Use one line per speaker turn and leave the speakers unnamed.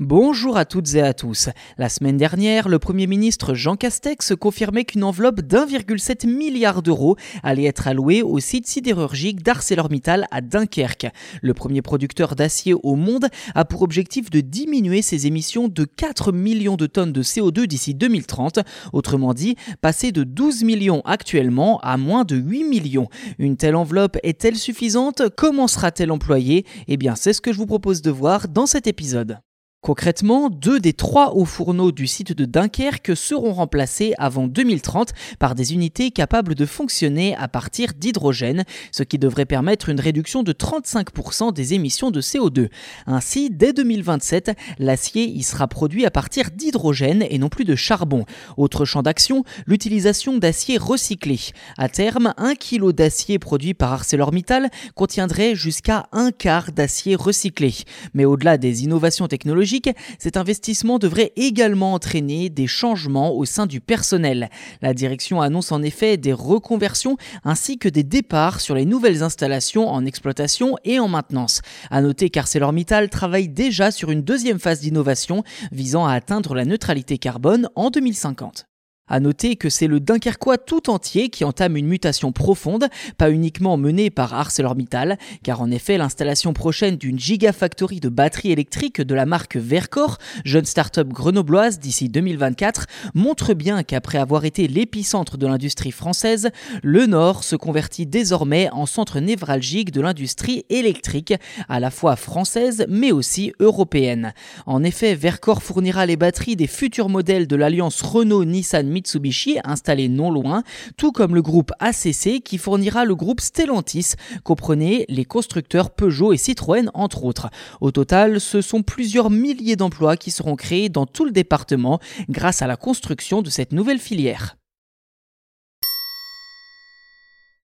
Bonjour à toutes et à tous. La semaine dernière, le Premier ministre Jean Castex confirmait qu'une enveloppe d'1,7 milliard d'euros allait être allouée au site sidérurgique d'ArcelorMittal à Dunkerque. Le premier producteur d'acier au monde a pour objectif de diminuer ses émissions de 4 millions de tonnes de CO2 d'ici 2030, autrement dit, passer de 12 millions actuellement à moins de 8 millions. Une telle enveloppe est-elle suffisante? Comment sera-t-elle employée? Eh bien, c'est ce que je vous propose de voir dans cet épisode. Concrètement, deux des trois hauts fourneaux du site de Dunkerque seront remplacés avant 2030 par des unités capables de fonctionner à partir d'hydrogène, ce qui devrait permettre une réduction de 35% des émissions de CO2. Ainsi, dès 2027, l'acier y sera produit à partir d'hydrogène et non plus de charbon. Autre champ d'action, l'utilisation d'acier recyclé. À terme, un kilo d'acier produit par ArcelorMittal contiendrait jusqu'à un quart d'acier recyclé. Mais au-delà des innovations technologiques, cet investissement devrait également entraîner des changements au sein du personnel. La direction annonce en effet des reconversions ainsi que des départs sur les nouvelles installations en exploitation et en maintenance. À noter qu'ArcelorMittal travaille déjà sur une deuxième phase d'innovation visant à atteindre la neutralité carbone en 2050. À noter que c'est le Dunkerquois tout entier qui entame une mutation profonde, pas uniquement menée par ArcelorMittal, car en effet l'installation prochaine d'une gigafactory de batteries électriques de la marque Vercor, jeune start-up grenobloise d'ici 2024, montre bien qu'après avoir été l'épicentre de l'industrie française, le Nord se convertit désormais en centre névralgique de l'industrie électrique, à la fois française mais aussi européenne. En effet, Vercor fournira les batteries des futurs modèles de l'alliance Renault-Nissan Mitsubishi installé non loin, tout comme le groupe ACC qui fournira le groupe Stellantis, comprenez les constructeurs Peugeot et Citroën entre autres. Au total, ce sont plusieurs milliers d'emplois qui seront créés dans tout le département grâce à la construction de cette nouvelle filière.